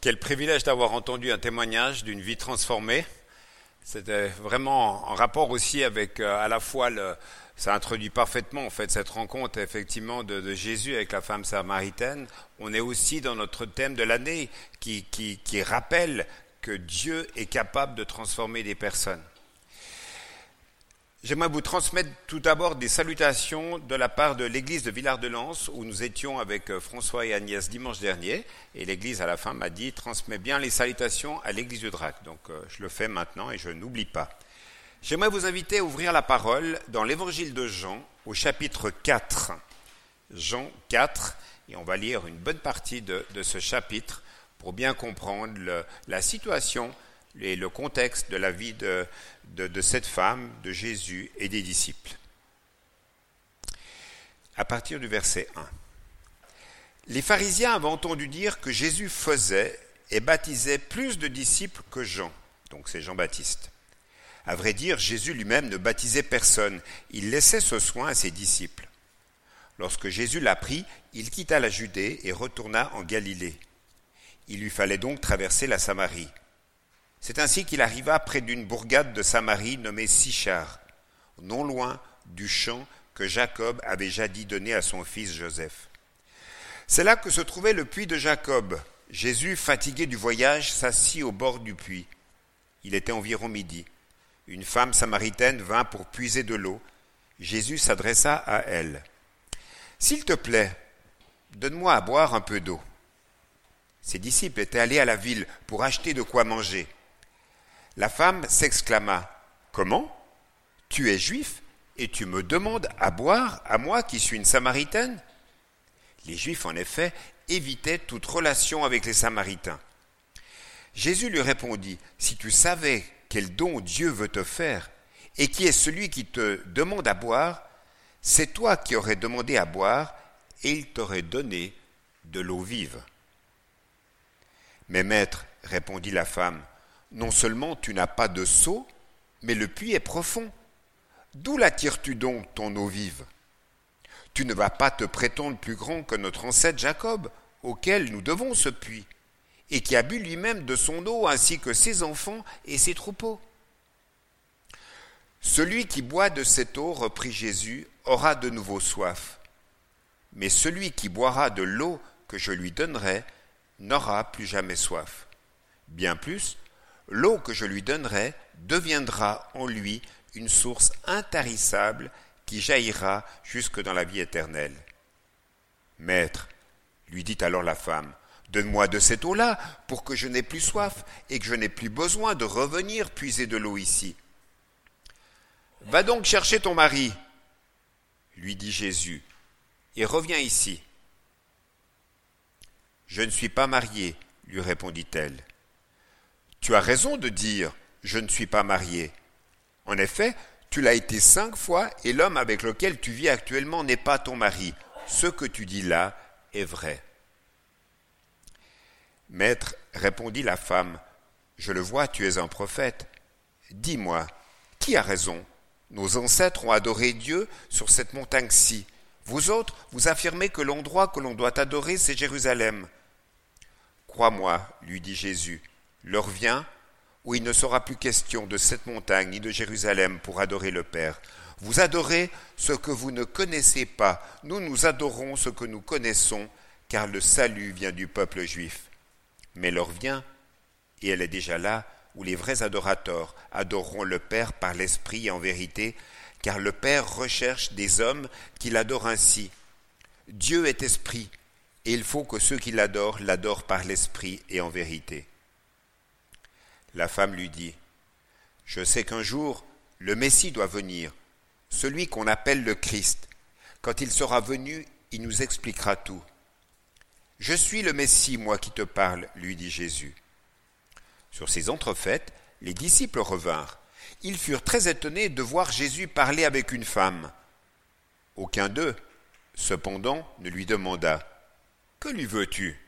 Quel privilège d'avoir entendu un témoignage d'une vie transformée. C'était vraiment en rapport aussi avec euh, à la fois le, ça introduit parfaitement en fait cette rencontre effectivement de, Jésus avec la femme samaritaine. On est aussi dans notre thème de l'année qui, qui rappelle que Dieu est capable de transformer des personnes. J'aimerais vous transmettre tout d'abord des salutations de la part de l'église de Villard-de-Lans où nous étions avec euh, François et Agnès dimanche dernier. Et l'église à la fin m'a dit transmets bien les salutations à l'église de Drac. Donc euh, je le fais maintenant et je n'oublie pas. J'aimerais vous inviter à ouvrir la parole dans l'évangile de Jean au chapitre 4. Jean 4. Et on va lire une bonne partie de, ce chapitre pour bien comprendre la situation et le contexte de la vie de, cette femme, de Jésus et des disciples. À partir du verset 1. Les pharisiens avaient entendu dire que Jésus faisait et baptisait plus de disciples que Jean, donc c'est Jean-Baptiste. À vrai dire, Jésus lui-même ne baptisait personne, il laissait ce soin à ses disciples. Lorsque Jésus l'apprit, il quitta la Judée et retourna en Galilée. Il lui fallait donc traverser la Samarie. C'est ainsi qu'il arriva près d'une bourgade de Samarie nommée Sichar, non loin du champ que Jacob avait jadis donné à son fils Joseph. C'est là que se trouvait le puits de Jacob. Jésus, fatigué du voyage, s'assit au bord du puits. Il était environ midi. Une femme samaritaine vint pour puiser de l'eau. Jésus s'adressa à elle. S'il te plaît, donne-moi à boire un peu d'eau. Ses disciples étaient allés à la ville pour acheter de quoi manger. La femme s'exclama Comment? Tu es juif et tu me demandes à boire, à moi qui suis une samaritaine? Les juifs, en effet, évitaient toute relation avec les samaritains. Jésus lui répondit Si tu savais quel don Dieu veut te faire et qui est celui qui te demande à boire, c'est toi qui aurais demandé à boire et il t'aurait donné de l'eau vive. Mais maître, répondit la femme, non seulement tu n'as pas de seau, mais le puits est profond. D'où l'attires-tu donc ton eau vive? Tu ne vas pas te prétendre plus grand que notre ancêtre Jacob, auquel nous devons ce puits, et qui a bu lui-même de son eau ainsi que ses enfants et ses troupeaux. Celui qui boit de cette eau, reprit Jésus, aura de nouveau soif. Mais celui qui boira de l'eau que je lui donnerai n'aura plus jamais soif. Bien plus, l'eau que je lui donnerai deviendra en lui une source intarissable qui jaillira jusque dans la vie éternelle. Maître, lui dit alors la femme, donne-moi de cette eau-là pour que je n'ai plus soif et que je n'ai plus besoin de revenir puiser de l'eau ici. Va donc chercher ton mari, lui dit Jésus, et reviens ici. Je ne suis pas mariée, lui répondit-elle. Tu as raison de dire Je ne suis pas mariée. En effet, tu l'as été cinq fois et l'homme avec lequel tu vis actuellement n'est pas ton mari. Ce que tu dis là est vrai. Maître, répondit la femme, je le vois, tu es un prophète. Dis-moi, qui a raison? Nos ancêtres ont adoré Dieu sur cette montagne-ci. Vous autres, vous affirmez que l'endroit que l'on doit adorer, c'est Jérusalem. Crois-moi, lui dit Jésus, l'heure vient où il ne sera plus question de cette montagne ni de Jérusalem pour adorer le Père. Vous adorez ce que vous ne connaissez pas. Nous, nous adorons ce que nous connaissons, car le salut vient du peuple juif. Mais l'heure vient, et elle est déjà là, où les vrais adorateurs adoreront le Père par l'Esprit et en vérité, car le Père recherche des hommes qui l'adorent ainsi. Dieu est esprit, et il faut que ceux qui l'adorent l'adorent par l'Esprit et en vérité. La femme lui dit, Je sais qu'un jour, le Messie doit venir, celui qu'on appelle le Christ. Quand il sera venu, il nous expliquera tout. Je suis le Messie, moi qui te parle, lui dit Jésus. Sur ces entrefaites, les disciples revinrent. Ils furent très étonnés de voir Jésus parler avec une femme. Aucun d'eux, cependant, ne lui demanda Que lui veux-tu?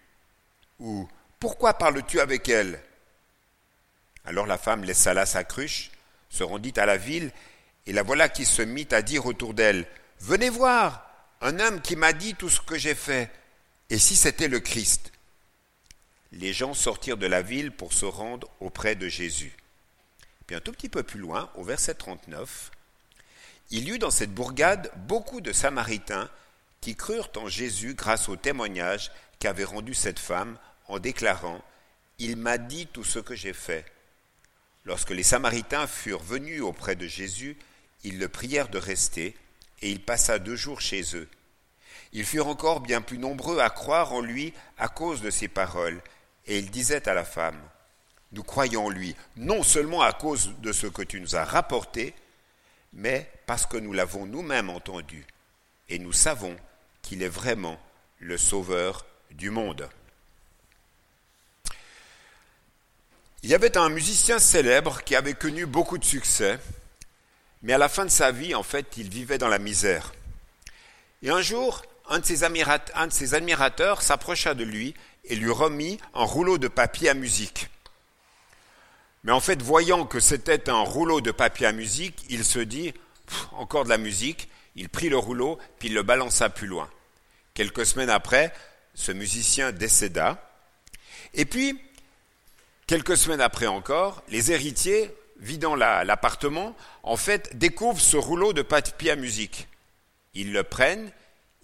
Ou Pourquoi parles-tu avec elle? Alors la femme laissa là sa cruche, se rendit à la ville, et la voilà qui se mit à dire autour d'elle, Venez voir, un homme qui m'a dit tout ce que j'ai fait, et si c'était le Christ? Les gens sortirent de la ville pour se rendre auprès de Jésus. Puis un tout petit peu plus loin, au verset 39, il y eut dans cette bourgade beaucoup de Samaritains qui crurent en Jésus grâce au témoignage qu'avait rendu cette femme en déclarant Il m'a dit tout ce que j'ai fait. Lorsque les Samaritains furent venus auprès de Jésus, ils le prièrent de rester, et il passa deux jours chez eux. Ils furent encore bien plus nombreux à croire en lui à cause de ses paroles, et il disait à la femme, Nous croyons en lui, non seulement à cause de ce que tu nous as rapporté, mais parce que nous l'avons nous-mêmes entendu, et nous savons qu'il est vraiment le Sauveur du monde. Il y avait un musicien célèbre qui avait connu beaucoup de succès, mais à la fin de sa vie, en fait, il vivait dans la misère. Et un jour, un de ses, admirateurs s'approcha de lui et lui remit un rouleau de papier à musique. Mais en fait, voyant que c'était un rouleau de papier à musique, il se dit, encore de la musique, il prit le rouleau, puis il le balança plus loin. Quelques semaines après, ce musicien décéda. Et puis, Quelques semaines après encore, les héritiers, vidant l'appartement, en fait, découvrent ce rouleau de papier à musique. Ils le prennent,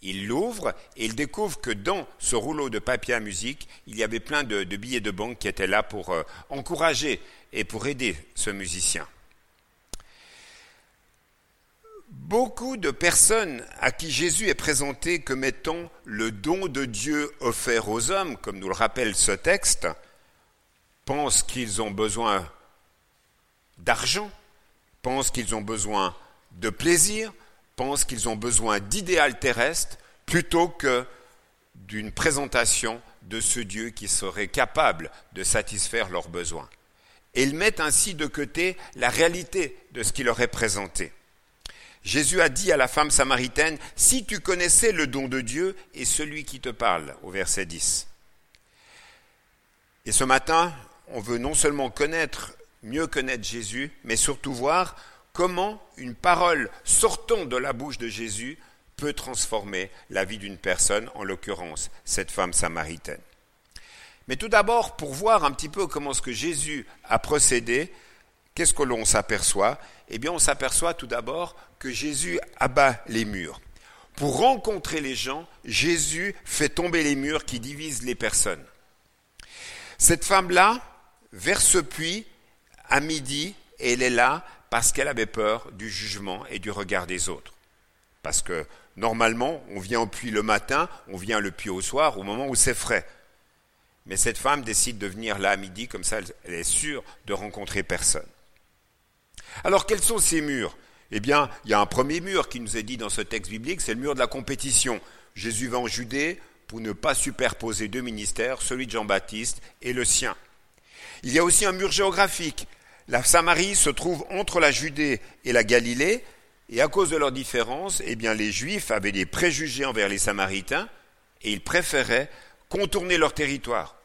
ils l'ouvrent et ils découvrent que dans ce rouleau de papier à musique, il y avait plein de, billets de banque qui étaient là pour euh, encourager et pour aider ce musicien. Beaucoup de personnes à qui Jésus est présenté comme étant le don de Dieu offert aux hommes, comme nous le rappelle ce texte, pensent qu'ils ont besoin d'argent, pensent qu'ils ont besoin de plaisir, pensent qu'ils ont besoin d'idéal terrestre plutôt que d'une présentation de ce Dieu qui serait capable de satisfaire leurs besoins. Et ils mettent ainsi de côté la réalité de ce qui leur est présenté. Jésus a dit à la femme samaritaine, Si tu connaissais le don de Dieu et celui qui te parle, au verset 10. Et ce matin, on veut non seulement connaître, mieux connaître Jésus, mais surtout voir comment une parole sortant de la bouche de Jésus peut transformer la vie d'une personne, en l'occurrence cette femme samaritaine. Mais tout d'abord, pour voir un petit peu comment ce que Jésus a procédé, qu'est-ce que l'on s'aperçoit? Eh bien, on s'aperçoit tout d'abord que Jésus abat les murs. Pour rencontrer les gens, Jésus fait tomber les murs qui divisent les personnes. Cette femme-là, vers ce puits à midi elle est là parce qu'elle avait peur du jugement et du regard des autres. Parce que normalement, on vient au puits le matin, on vient le puits au soir, au moment où c'est frais. Mais cette femme décide de venir là à midi, comme ça elle est sûre de rencontrer personne. Alors quels sont ces murs? Eh bien, il y a un premier mur qui nous est dit dans ce texte biblique, c'est le mur de la compétition. Jésus va en Judée pour ne pas superposer deux ministères, celui de Jean-Baptiste et le sien. Il y a aussi un mur géographique. La Samarie se trouve entre la Judée et la Galilée, et à cause de leurs différences, eh bien, les Juifs avaient des préjugés envers les Samaritains, et ils préféraient contourner leur territoire.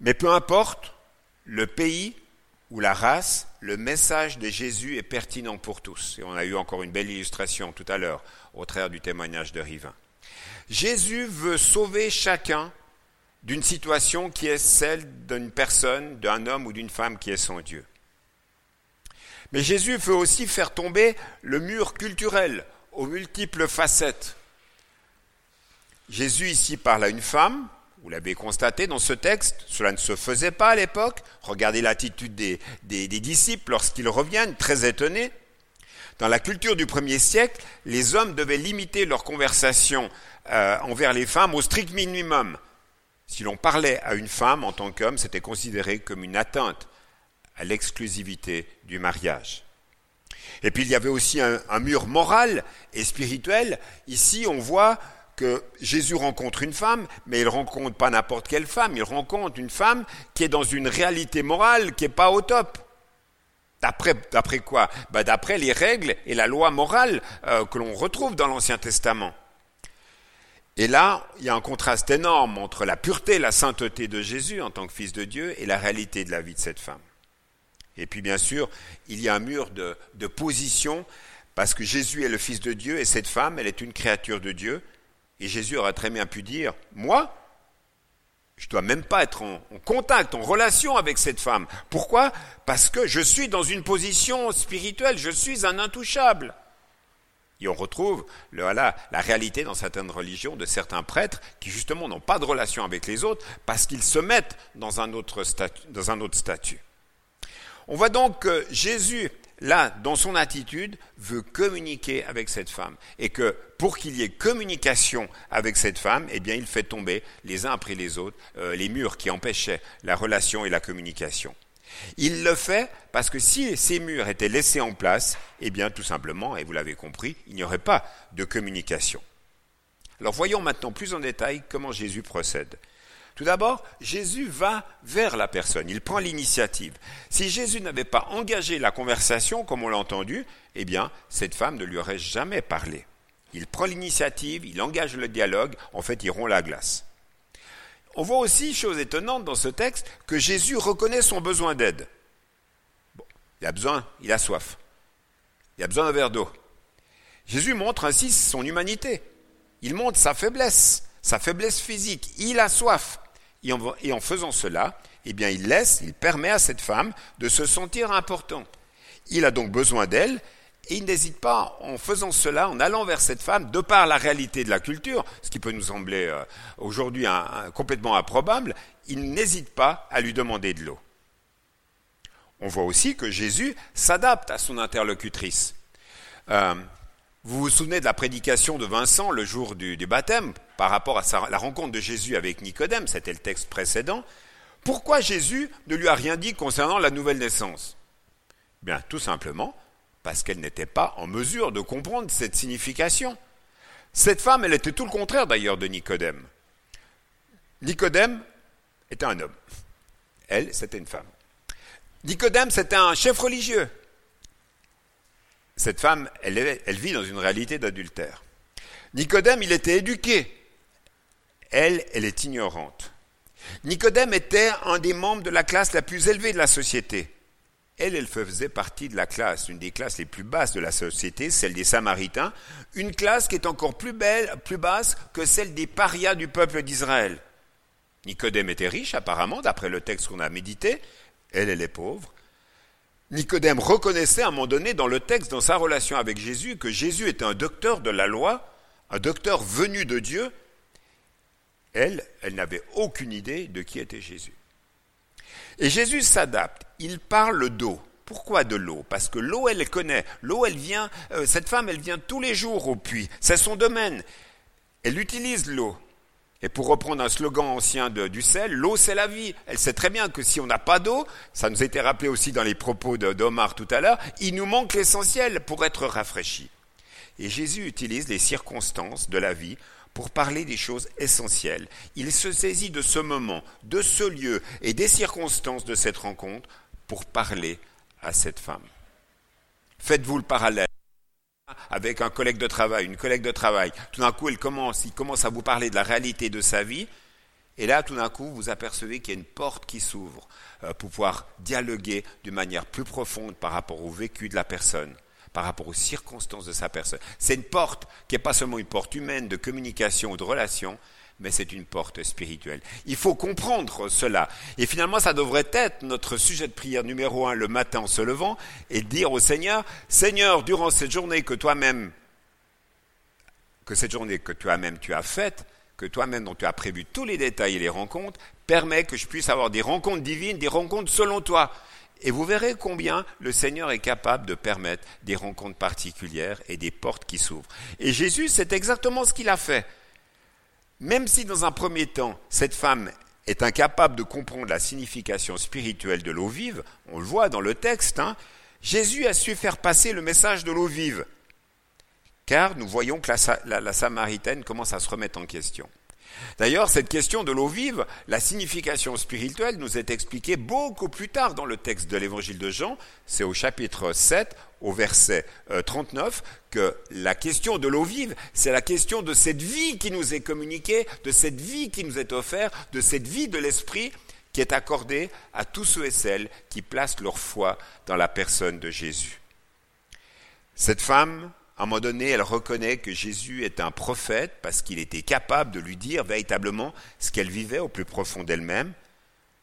Mais peu importe, le pays ou la race, le message de Jésus est pertinent pour tous. Et on a eu encore une belle illustration tout à l'heure au travers du témoignage de Rivin. Jésus veut sauver chacun d'une situation qui est celle d'une personne, d'un homme ou d'une femme qui est son Dieu. Mais Jésus veut aussi faire tomber le mur culturel aux multiples facettes. Jésus ici parle à une femme, vous l'avez constaté dans ce texte, cela ne se faisait pas à l'époque. Regardez l'attitude des, disciples lorsqu'ils reviennent, très étonnés. Dans la culture du premier siècle, les hommes devaient limiter leur conversation euh, envers les femmes au strict minimum. Si l'on parlait à une femme en tant qu'homme, c'était considéré comme une atteinte à l'exclusivité du mariage. Et puis il y avait aussi un, mur moral et spirituel. Ici, on voit que Jésus rencontre une femme, mais il rencontre pas n'importe quelle femme, il rencontre une femme qui est dans une réalité morale qui n'est pas au top. D'après, quoi? Bah, D'après les règles et la loi morale euh, que l'on retrouve dans l'Ancien Testament. Et là, il y a un contraste énorme entre la pureté, la sainteté de Jésus en tant que Fils de Dieu et la réalité de la vie de cette femme. Et puis bien sûr, il y a un mur de, de position parce que Jésus est le Fils de Dieu et cette femme, elle est une créature de Dieu. Et Jésus aurait très bien pu dire, moi, Je ne dois même pas être en, contact, en relation avec cette femme. Pourquoi? Parce que je suis dans une position spirituelle, je suis un intouchable. Et on retrouve la réalité dans certaines religions de certains prêtres qui justement n'ont pas de relation avec les autres parce qu'ils se mettent dans un autre dans un autre statut. On voit donc que Jésus là, dans son attitude, veut communiquer avec cette femme. Et que pour qu'il y ait communication avec cette femme, eh bien, il fait tomber les uns après les autres euh, les murs qui empêchaient la relation et la communication. Il le fait parce que si ces murs étaient laissés en place, eh bien, tout simplement, et vous l'avez compris, il n'y aurait pas de communication. Alors voyons maintenant plus en détail comment Jésus procède. Tout d'abord, Jésus va vers la personne, il prend l'initiative. Si Jésus n'avait pas engagé la conversation, comme on l'a entendu, eh bien, cette femme ne lui aurait jamais parlé. Il prend l'initiative, il engage le dialogue, en fait, il rompt la glace. On voit aussi, chose étonnante dans ce texte, que Jésus reconnaît son besoin d'aide. il a besoin, il a soif. Il a besoin d'un verre d'eau. Jésus montre ainsi son humanité. Il montre sa faiblesse sa faiblesse physique, il a soif. Et en, faisant cela, eh bien, il laisse, il permet à cette femme de se sentir importante. Il a donc besoin d'elle et il n'hésite pas, en faisant cela, en allant vers cette femme, de par la réalité de la culture, ce qui peut nous sembler euh, aujourd'hui complètement improbable, il n'hésite pas à lui demander de l'eau. On voit aussi que Jésus s'adapte à son interlocutrice. Euh, vous vous souvenez de la prédication de Vincent le jour du, baptême par rapport à la rencontre de Jésus avec Nicodème, c'était le texte précédent. Pourquoi Jésus ne lui a rien dit concernant la nouvelle naissance? Bien, tout simplement parce qu'elle n'était pas en mesure de comprendre cette signification. Cette femme, elle était tout le contraire d'ailleurs de Nicodème. Nicodème était un homme. Elle, c'était une femme. Nicodème, c'était un chef religieux cette femme, elle, vit dans une réalité d'adultère. Nicodème, il était éduqué. Elle, elle est ignorante. Nicodème était un des membres de la classe la plus élevée de la société. Elle, elle faisait partie de la classe, une des classes les plus basses de la société, celle des Samaritains, une classe qui est encore plus belle, plus basse que celle des parias du peuple d'Israël. Nicodème était riche, apparemment, d'après le texte qu'on a médité. Elle, elle est pauvre. Nicodème reconnaissait à un moment donné dans le texte, dans sa relation avec Jésus, que Jésus était un docteur de la loi, un docteur venu de Dieu. Elle, elle n'avait aucune idée de qui était Jésus. Et Jésus s'adapte, il parle d'eau. Pourquoi de l'eau? Parce que l'eau, elle connaît. L'eau, elle vient, euh, cette femme, elle vient tous les jours au puits. C'est son domaine. Elle utilise l'eau. Et pour reprendre un slogan ancien du sel, l'eau c'est la vie. Elle sait très bien que si on n'a pas d'eau, ça nous a été rappelé aussi dans les propos d'Omar tout à l'heure, il nous manque l'essentiel pour être rafraîchi. Et Jésus utilise les circonstances de la vie pour parler des choses essentielles. Il se saisit de ce moment, de ce lieu et des circonstances de cette rencontre pour parler à cette femme. Faites-vous le parallèle avec un collègue de travail, une collègue de travail. Tout d'un coup, il commence, il commence à vous parler de la réalité de sa vie. Et là, tout d'un coup, vous apercevez qu'il y a une porte qui s'ouvre euh, pour pouvoir dialoguer d'une manière plus profonde par rapport au vécu de la personne, par rapport aux circonstances de sa personne. C'est une porte qui n'est pas seulement une porte humaine de communication ou de relation, mais c'est une porte spirituelle. Il faut comprendre cela. Et finalement, ça devrait être notre sujet de prière numéro un le matin en se levant et dire au Seigneur, Seigneur, durant cette journée que toi-même, que cette journée que toi-même tu as faite, que toi-même dont tu as prévu tous les détails et les rencontres, permet que je puisse avoir des rencontres divines, des rencontres selon toi. Et vous verrez combien le Seigneur est capable de permettre des rencontres particulières et des portes qui s'ouvrent. Et Jésus, c'est exactement ce qu'il a fait. Même si dans un premier temps, cette femme est incapable de comprendre la signification spirituelle de l'eau vive, on le voit dans le texte, hein, Jésus a su faire passer le message de l'eau vive. Car nous voyons que la, la Samaritaine commence à se remettre en question. D'ailleurs, cette question de l'eau vive, la signification spirituelle nous est expliquée beaucoup plus tard dans le texte de l'évangile de Jean. C'est au chapitre 7, au verset 39, euh, que la question de l'eau vive, c'est la question de cette vie qui nous est communiquée, de cette vie qui nous est offerte, de cette vie de l'esprit qui est accordée à tous ceux et celles qui placent leur foi dans la personne de Jésus. Cette femme À un moment donné, elle reconnaît que Jésus est un prophète parce qu'il était capable de lui dire véritablement ce qu'elle vivait au plus profond d'elle-même.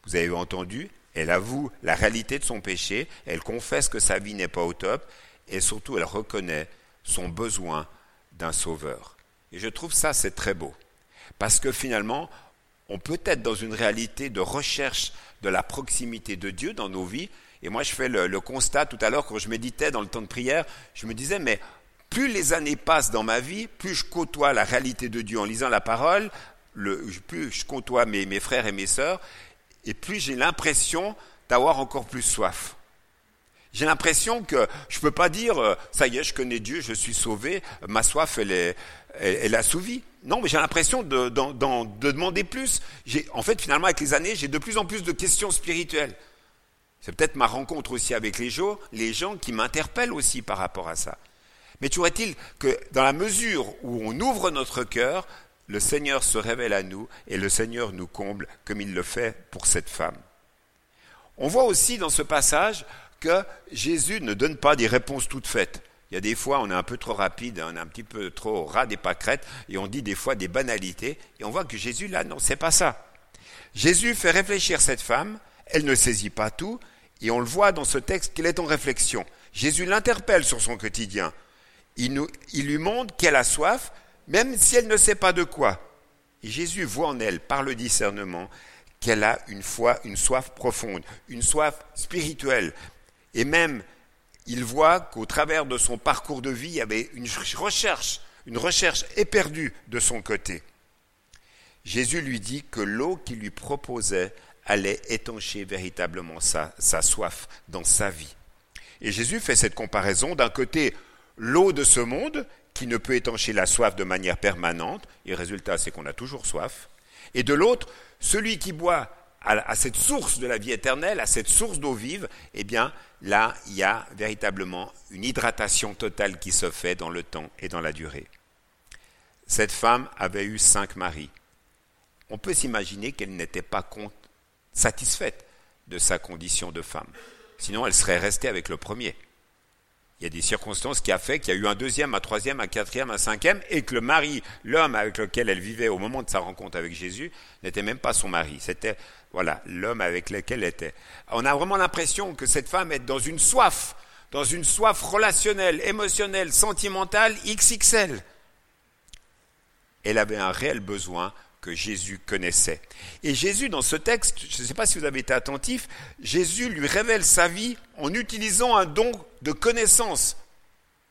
Vous avez entendu, elle avoue la réalité de son péché, elle confesse que sa vie n'est pas au top, et surtout elle reconnaît son besoin d'un sauveur. Et je trouve ça, c'est très beau. Parce que finalement, on peut être dans une réalité de recherche de la proximité de Dieu dans nos vies. Et moi, je fais le, constat tout à l'heure quand je méditais dans le temps de prière, je me disais, mais plus les années passent dans ma vie, plus je côtoie la réalité de Dieu en lisant la parole, plus je côtoie mes, frères et mes sœurs, et plus j'ai l'impression d'avoir encore plus soif. J'ai l'impression que je ne peux pas dire, euh, ça y est, je connais Dieu, je suis sauvé, ma soif, elle est, elle, assouvie. Non, mais j'ai l'impression de, de, demander plus. En fait, finalement, avec les années, j'ai de plus en plus de questions spirituelles. C'est peut-être ma rencontre aussi avec les gens, les gens qui m'interpellent aussi par rapport à ça. Mais tu est-il que dans la mesure où on ouvre notre cœur, le Seigneur se révèle à nous et le Seigneur nous comble comme il le fait pour cette femme. On voit aussi dans ce passage que Jésus ne donne pas des réponses toutes faites. Il y a des fois, on est un peu trop rapide, on est un petit peu trop ras des pâquerettes, et on dit des fois des banalités, et on voit que Jésus, là, non, c'est pas ça. Jésus fait réfléchir cette femme, elle ne saisit pas tout, et on le voit dans ce texte qu'elle est en réflexion. Jésus l'interpelle sur son quotidien. Il, lui montre qu'elle a soif, même si elle ne sait pas de quoi. Et Jésus voit en elle, par le discernement, qu'elle a une foi, une soif profonde, une soif spirituelle, et même, il voit qu'au travers de son parcours de vie, il y avait une recherche, une recherche éperdue de son côté. Jésus lui dit que l'eau qu'il lui proposait allait étancher véritablement sa soif dans sa vie. Et Jésus fait cette comparaison d'un côté l'eau de ce monde qui ne peut étancher la soif de manière permanente, et le résultat c'est qu'on a toujours soif, et de l'autre celui qui boit à, cette source de la vie éternelle, à cette source d'eau vive, eh bien, là, il y a véritablement une hydratation totale qui se fait dans le temps et dans la durée. Cette femme avait eu cinq maris. On peut s'imaginer qu'elle n'était pas satisfaite de sa condition de femme. Sinon, elle serait restée avec le premier il y a des circonstances qui a fait qu'il y a eu un deuxième, un troisième, un quatrième, un cinquième, et que le mari, l'homme avec lequel elle vivait au moment de sa rencontre avec Jésus, n'était même pas son mari. C'était, voilà, l'homme avec lequel elle était. On a vraiment l'impression que cette femme est dans une soif, dans une soif relationnelle, émotionnelle, sentimentale, XXL. Elle avait un réel besoin que Jésus connaissait. Et Jésus, dans ce texte, je ne sais pas si vous avez été attentif, Jésus lui révèle sa vie en utilisant un don de connaissance.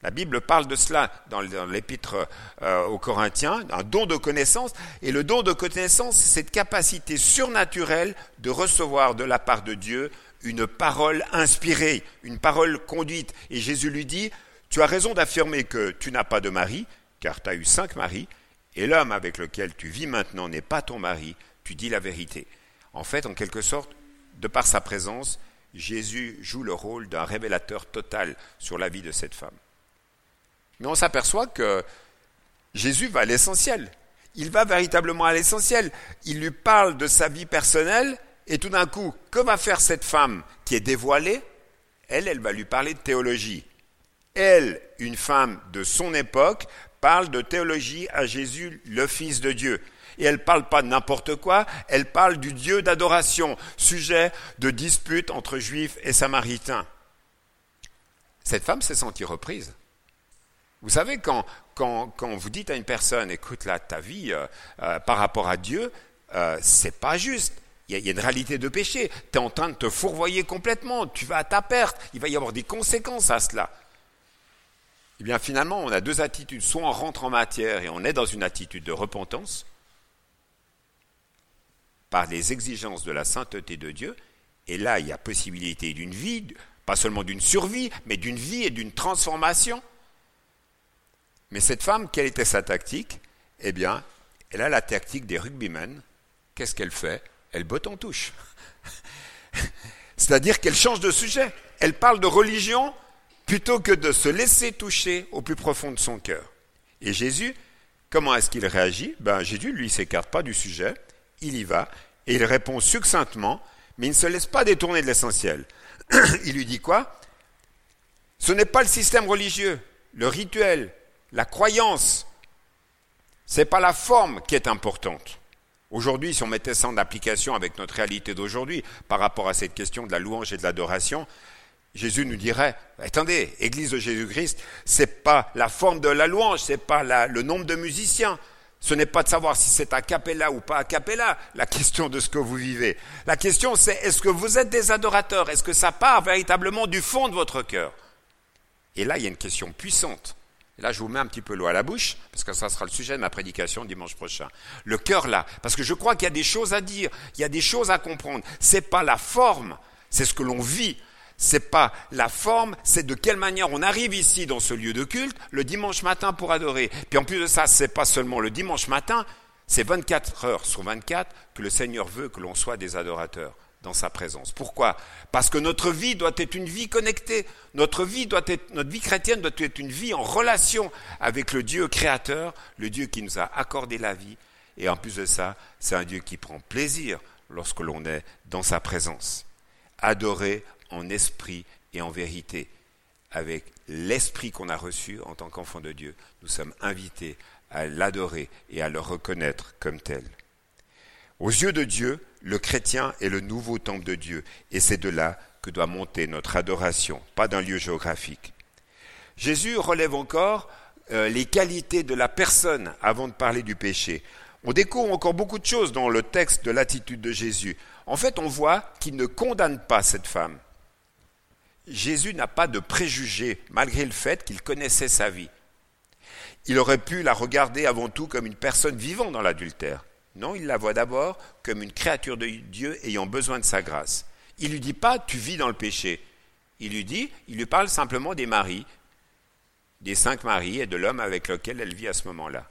La Bible parle de cela dans l'épître euh, aux Corinthiens, un don de connaissance. Et le don de connaissance, c'est cette capacité surnaturelle de recevoir de la part de Dieu une parole inspirée, une parole conduite. Et Jésus lui dit, tu as raison d'affirmer que tu n'as pas de mari, car tu as eu cinq maris, et l'homme avec lequel tu vis maintenant n'est pas ton mari, tu dis la vérité. En fait, en quelque sorte, de par sa présence, Jésus joue le rôle d'un révélateur total sur la vie de cette femme. Mais on s'aperçoit que Jésus va à l'essentiel. Il va véritablement à l'essentiel. Il lui parle de sa vie personnelle et tout d'un coup, que va faire cette femme qui est dévoilée? Elle, elle va lui parler de théologie. Elle, une femme de son époque, parle de théologie à Jésus, le Fils de Dieu. Et elle ne parle pas de n'importe quoi, elle parle du Dieu d'adoration, sujet de dispute entre juifs et samaritains. Cette femme s'est sentie reprise. Vous savez, quand, quand, quand, vous dites à une personne, écoute là, ta vie euh, euh, par rapport à Dieu, euh, c'est pas juste. Il y, a, une réalité de péché. Tu es en train de te fourvoyer complètement. Tu vas à ta perte. Il va y avoir des conséquences à cela. Eh bien, finalement, on a deux attitudes. Soit on rentre en matière et on est dans une attitude de repentance par les exigences de la sainteté de Dieu. Et là, il y a possibilité d'une vie, pas seulement d'une survie, mais d'une vie et d'une transformation. Mais cette femme, quelle était sa tactique? Eh bien, elle a la tactique des rugbymen. Qu'est-ce qu'elle fait? Elle botte en touche. C'est-à-dire qu'elle change de sujet. Elle parle de religion plutôt que de se laisser toucher au plus profond de son cœur. Et Jésus, comment est-ce qu'il réagit? Ben, Jésus, lui, s'écarte pas du sujet, il y va, et il répond succinctement, mais il ne se laisse pas détourner de l'essentiel. il lui dit quoi? Ce n'est pas le système religieux. le rituel, la croyance. C'est pas la forme qui est importante. Aujourd'hui, si on mettait ça en application avec notre réalité d'aujourd'hui par rapport à cette question de la louange et de l'adoration, Jésus nous dirait attendez, Église de Jésus-Christ, c'est pas la forme de la louange, c'est pas le nombre de musiciens, ce n'est pas de savoir si c'est a cappella ou pas a cappella, la question de ce que vous vivez. La question c'est est-ce que vous êtes des adorateurs? Est-ce que ça part véritablement du fond de votre cœur? Et là, il y a une question puissante. Là, je vous mets un petit peu l'eau à la bouche, parce que ça sera le sujet de ma prédication dimanche prochain. Le cœur là, parce que je crois qu'il y a des choses à dire, il y a des choses à comprendre. C'est pas la forme, c'est ce que l'on vit. C'est pas la forme, c'est de quelle manière on arrive ici dans ce lieu de culte le dimanche matin pour adorer. Puis en plus de ça, c'est pas seulement le dimanche matin, c'est 24 heures sur 24 que le Seigneur veut que l'on soit des adorateurs dans sa présence. Pourquoi? Parce que notre vie doit être une vie connectée. Notre vie doit être, notre vie chrétienne doit être une vie en relation avec le Dieu créateur, le Dieu qui nous a accordé la vie. Et en plus de ça, c'est un Dieu qui prend plaisir lorsque l'on est dans sa présence. Adorer en esprit et en vérité. Avec l'esprit qu'on a reçu en tant qu'enfant de Dieu, nous sommes invités à l'adorer et à le reconnaître comme tel. Aux yeux de Dieu, le chrétien est le nouveau temple de Dieu, et c'est de là que doit monter notre adoration, pas d'un lieu géographique. Jésus relève encore euh, les qualités de la personne avant de parler du péché. On découvre encore beaucoup de choses dans le texte de l'attitude de Jésus. En fait, on voit qu'il ne condamne pas cette femme. Jésus n'a pas de préjugés, malgré le fait qu'il connaissait sa vie. Il aurait pu la regarder avant tout comme une personne vivant dans l'adultère. Non, il la voit d'abord comme une créature de Dieu ayant besoin de sa grâce. Il lui dit pas tu vis dans le péché. Il lui dit, il lui parle simplement des maris, des cinq maris et de l'homme avec lequel elle vit à ce moment-là.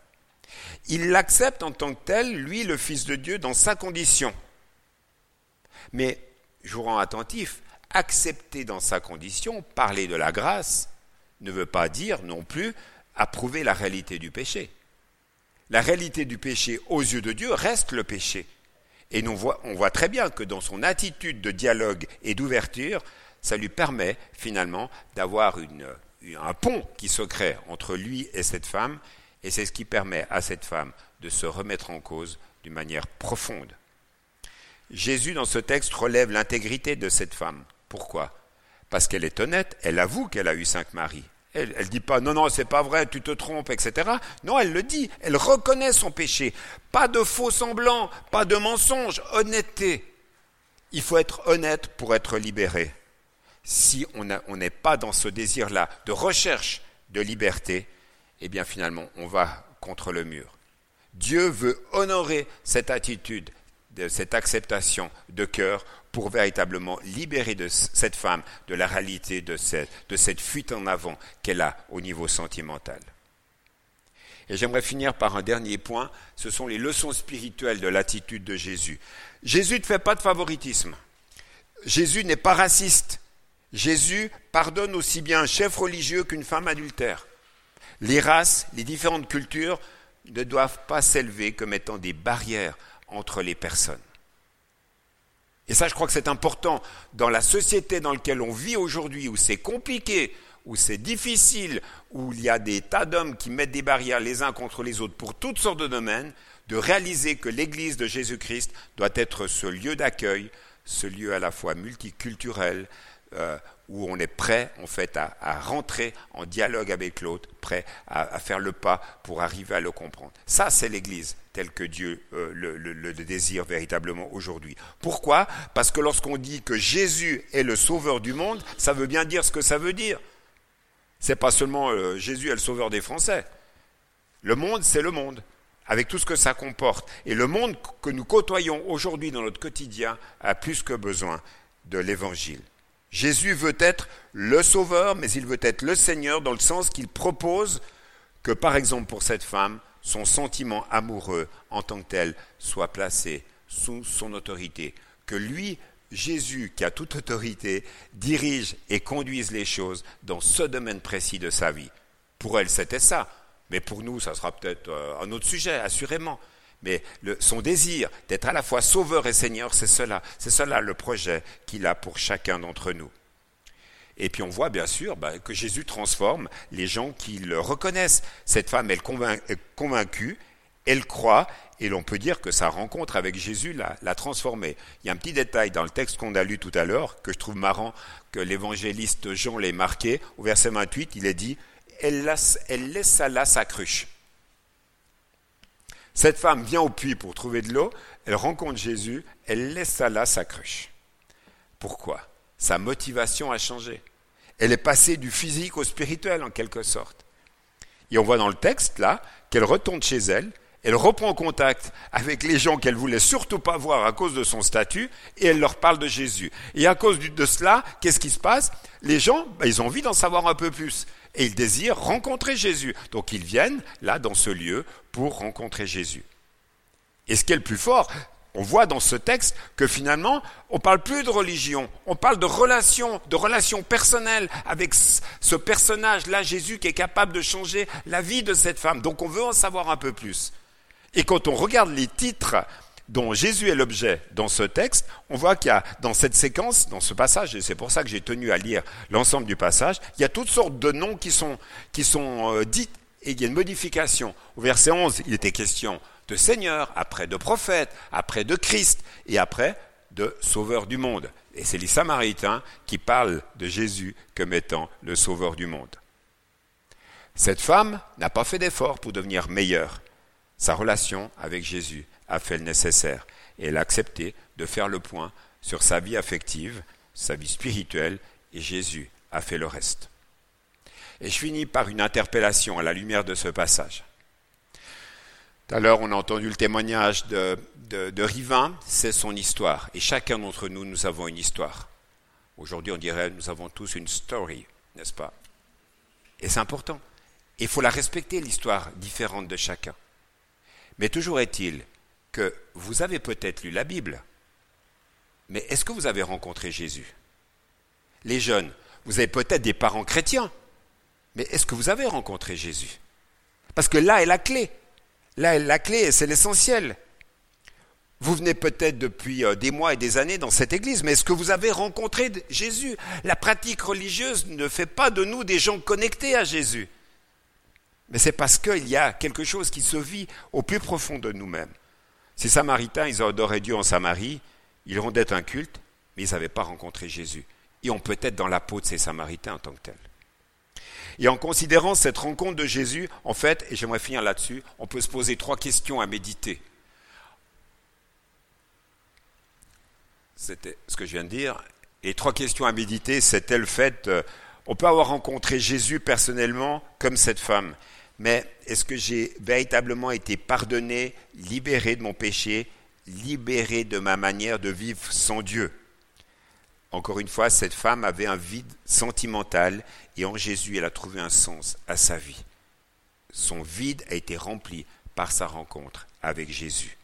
Il l'accepte en tant que tel, lui, le Fils de Dieu, dans sa condition. Mais je vous rends attentif, accepter dans sa condition, parler de la grâce, ne veut pas dire non plus approuver la réalité du péché. La réalité du péché aux yeux de Dieu reste le péché. Et on voit, très bien que dans son attitude de dialogue et d'ouverture, ça lui permet finalement d'avoir un pont qui se crée entre lui et cette femme, et c'est ce qui permet à cette femme de se remettre en cause d'une manière profonde. Jésus, dans ce texte, relève l'intégrité de cette femme. Pourquoi? Parce qu'elle est honnête, elle avoue qu'elle a eu cinq maris. Elle ne dit pas non, non, c'est pas vrai, tu te trompes, etc. Non, elle le dit, elle reconnaît son péché. Pas de faux semblants, pas de mensonges, honnêteté. Il faut être honnête pour être libéré. Si on n'est pas dans ce désir-là de recherche de liberté, eh bien finalement, on va contre le mur. Dieu veut honorer cette attitude, de cette acceptation de cœur pour véritablement libérer cette femme de la réalité de cette fuite en avant qu'elle a au niveau sentimental. Et j'aimerais finir par un dernier point, ce sont les leçons spirituelles de l'attitude de Jésus. Jésus ne fait pas de favoritisme. Jésus n'est pas raciste. Jésus pardonne aussi bien un chef religieux qu'une femme adultère. Les races, les différentes cultures ne doivent pas s'élever comme étant des barrières entre les personnes. Et ça, je crois que c'est important. Dans la société dans laquelle on vit aujourd'hui, où c'est compliqué, où c'est difficile, où il y a des tas d'hommes qui mettent des barrières les uns contre les autres pour toutes sortes de domaines, de réaliser que l'Église de Jésus-Christ doit être ce lieu d'accueil, ce lieu à la fois multiculturel, euh, où on est prêt en fait à, rentrer en dialogue avec l'autre, prêt à, faire le pas pour arriver à le comprendre. Ça, c'est l'Église telle que Dieu euh, le, désire véritablement aujourd'hui. Pourquoi? Parce que lorsqu'on dit que Jésus est le sauveur du monde, ça veut bien dire ce que ça veut dire. C'est pas seulement euh, Jésus est le sauveur des Français. Le monde, c'est le monde avec tout ce que ça comporte. Et le monde que nous côtoyons aujourd'hui dans notre quotidien a plus que besoin de l'Évangile. Jésus veut être le Sauveur, mais il veut être le Seigneur dans le sens qu'il propose que, par exemple, pour cette femme, son sentiment amoureux en tant que tel soit placé sous son autorité, que lui, Jésus, qui a toute autorité, dirige et conduise les choses dans ce domaine précis de sa vie. Pour elle, c'était ça, mais pour nous, ça sera peut-être euh, un autre sujet, assurément. Mais son désir d'être à la fois sauveur et seigneur, c'est cela. C'est cela le projet qu'il a pour chacun d'entre nous. Et puis on voit bien sûr bah, que Jésus transforme les gens qui le reconnaissent. Cette femme, elle est convaincue, elle croit, et l'on peut dire que sa rencontre avec Jésus l'a transformée. Il y a un petit détail dans le texte qu'on a lu tout à l'heure que je trouve marrant que l'évangéliste Jean l'ait marqué. Au verset 28, il est dit elle, elle laissa là sa cruche. Cette femme vient au puits pour trouver de l'eau, elle rencontre Jésus, elle laissa là sa cruche. Pourquoi? Sa motivation a changé. Elle est passée du physique au spirituel en quelque sorte. Et on voit dans le texte là qu'elle retourne chez elle, elle reprend contact avec les gens qu'elle voulait surtout pas voir à cause de son statut et elle leur parle de Jésus. Et à cause de cela, qu'est-ce qui se passe? Les gens, ben, ils ont envie d'en savoir un peu plus et ils désirent rencontrer Jésus. Donc ils viennent là dans ce lieu pour rencontrer Jésus. Et ce qui est le plus fort, on voit dans ce texte que finalement, on parle plus de religion, on parle de relation, de relation personnelle avec ce personnage-là, Jésus, qui est capable de changer la vie de cette femme. Donc on veut en savoir un peu plus. Et quand on regarde les titres dont Jésus est l'objet dans ce texte, on voit qu'il y a dans cette séquence, dans ce passage, et c'est pour ça que j'ai tenu à lire l'ensemble du passage, il y a toutes sortes de noms qui sont, qui sont euh, dits et il y a une modification. Au verset 11, il était question de Seigneur, après de prophète, après de Christ et après de Sauveur du monde. Et c'est les Samaritains qui parlent de Jésus comme étant le Sauveur du monde. Cette femme n'a pas fait d'effort pour devenir meilleure. Sa relation avec Jésus a fait le nécessaire et elle a accepté de faire le point sur sa vie affective, sa vie spirituelle et Jésus a fait le reste. Et je finis par une interpellation à la lumière de ce passage. Tout à l'heure, on a entendu le témoignage de, Rivin, c'est son histoire. Et chacun d'entre nous, nous avons une histoire. Aujourd'hui, on dirait, nous avons tous une story, n'est-ce pas? Et c'est important. Il faut la respecter, l'histoire différente de chacun. Mais toujours est-il que vous avez peut-être lu la Bible, mais est-ce que vous avez rencontré Jésus? Les jeunes, vous avez peut-être des parents chrétiens, mais est-ce que vous avez rencontré Jésus? Parce que là est la clé. Là est la clé et c'est l'essentiel. Vous venez peut-être depuis euh, des mois et des années dans cette église, mais est-ce que vous avez rencontré Jésus? La pratique religieuse ne fait pas de nous des gens connectés à Jésus. Mais c'est parce qu'il y a quelque chose qui se vit au plus profond de nous-mêmes. Ces Samaritains, ils adoraient Dieu en Samarie, ils rendaient un culte, mais ils n'avaient pas rencontré Jésus. Et on peut être dans la peau de ces Samaritains en tant que tels. Et en considérant cette rencontre de Jésus, en fait, et j'aimerais finir là-dessus, on peut se poser trois questions à méditer. C'était ce que je viens de dire. Et trois questions à méditer, c'était le fait, euh, on peut avoir rencontré Jésus personnellement comme cette femme, mais est-ce que j'ai véritablement été pardonné, libéré de mon péché, libéré de ma manière de vivre sans Dieu? Encore une fois, cette femme avait un vide sentimental et en Jésus, elle a trouvé un sens à sa vie. Son vide a été rempli par sa rencontre avec Jésus.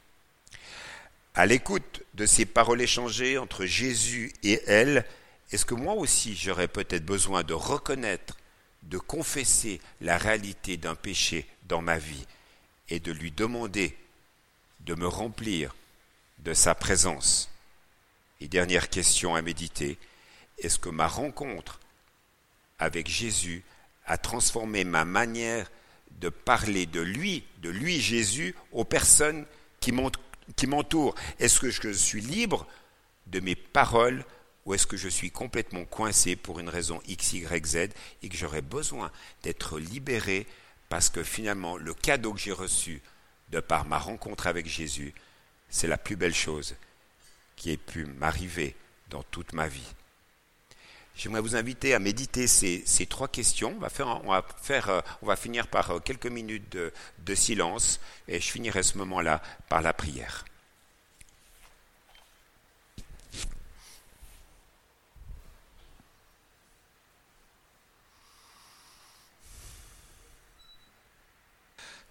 À l'écoute de ces paroles échangées entre Jésus et elle, est-ce que moi aussi j'aurais peut-être besoin de reconnaître, de confesser la réalité d'un péché dans ma vie et de lui demander de me remplir de sa présence. Et dernière question à méditer, est-ce que ma rencontre avec Jésus a transformé ma manière de parler de lui, de lui Jésus, aux personnes qui m'entourent? Est-ce que je suis libre de mes paroles ou est-ce que je suis complètement coincé pour une raison X, Y, Z et que j'aurais besoin d'être libéré parce que finalement le cadeau que j'ai reçu de par ma rencontre avec Jésus, c'est la plus belle chose qui ait pu m'arriver dans toute ma vie. J'aimerais vous inviter à méditer ces, trois questions. On va, euh, finir par euh, quelques minutes de, de silence et je finirai ce moment-là par la prière.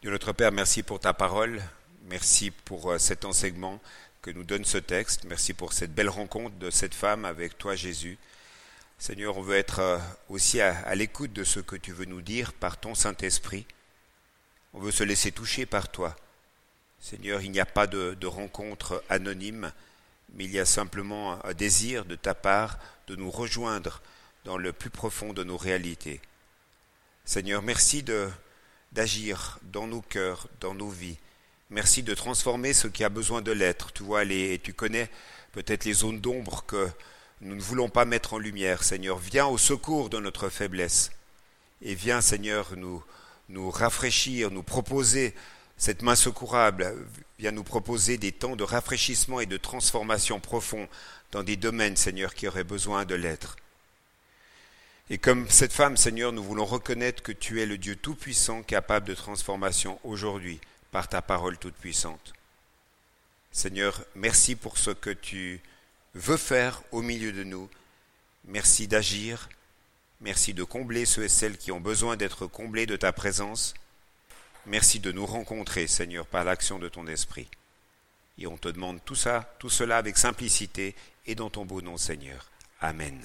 Dieu notre Père, merci pour ta parole, merci pour euh, cet enseignement, que nous donne ce texte. Merci pour cette belle rencontre de cette femme avec toi, Jésus. Seigneur, on veut être euh, aussi à, l'écoute de ce que tu veux nous dire par ton Saint-Esprit. On veut se laisser toucher par toi. Seigneur, il n'y a pas de, de rencontre anonyme, mais il y a simplement un désir de ta part de nous rejoindre dans le plus profond de nos réalités. Seigneur, merci de d'agir dans nos cœurs, dans nos vies. Merci de transformer ce qui a besoin de l'être. Tu vois, les, tu connais peut-être les zones d'ombre que nous ne voulons pas mettre en lumière. Seigneur, viens au secours de notre faiblesse. Et viens, Seigneur, nous, nous rafraîchir, nous proposer cette main secourable. Viens nous proposer des temps de rafraîchissement et de transformation profond dans des domaines, Seigneur, qui auraient besoin de l'être. Et comme cette femme, Seigneur, nous voulons reconnaître que tu es le Dieu Tout-Puissant capable de transformation aujourd'hui par ta parole toute puissante. Seigneur, merci pour ce que tu veux faire au milieu de nous. Merci d'agir. Merci de combler ceux et celles qui ont besoin d'être comblés de ta présence. Merci de nous rencontrer, Seigneur, par l'action de ton esprit. Et on te demande tout ça, tout cela avec simplicité et dans ton beau nom, Seigneur. Amen.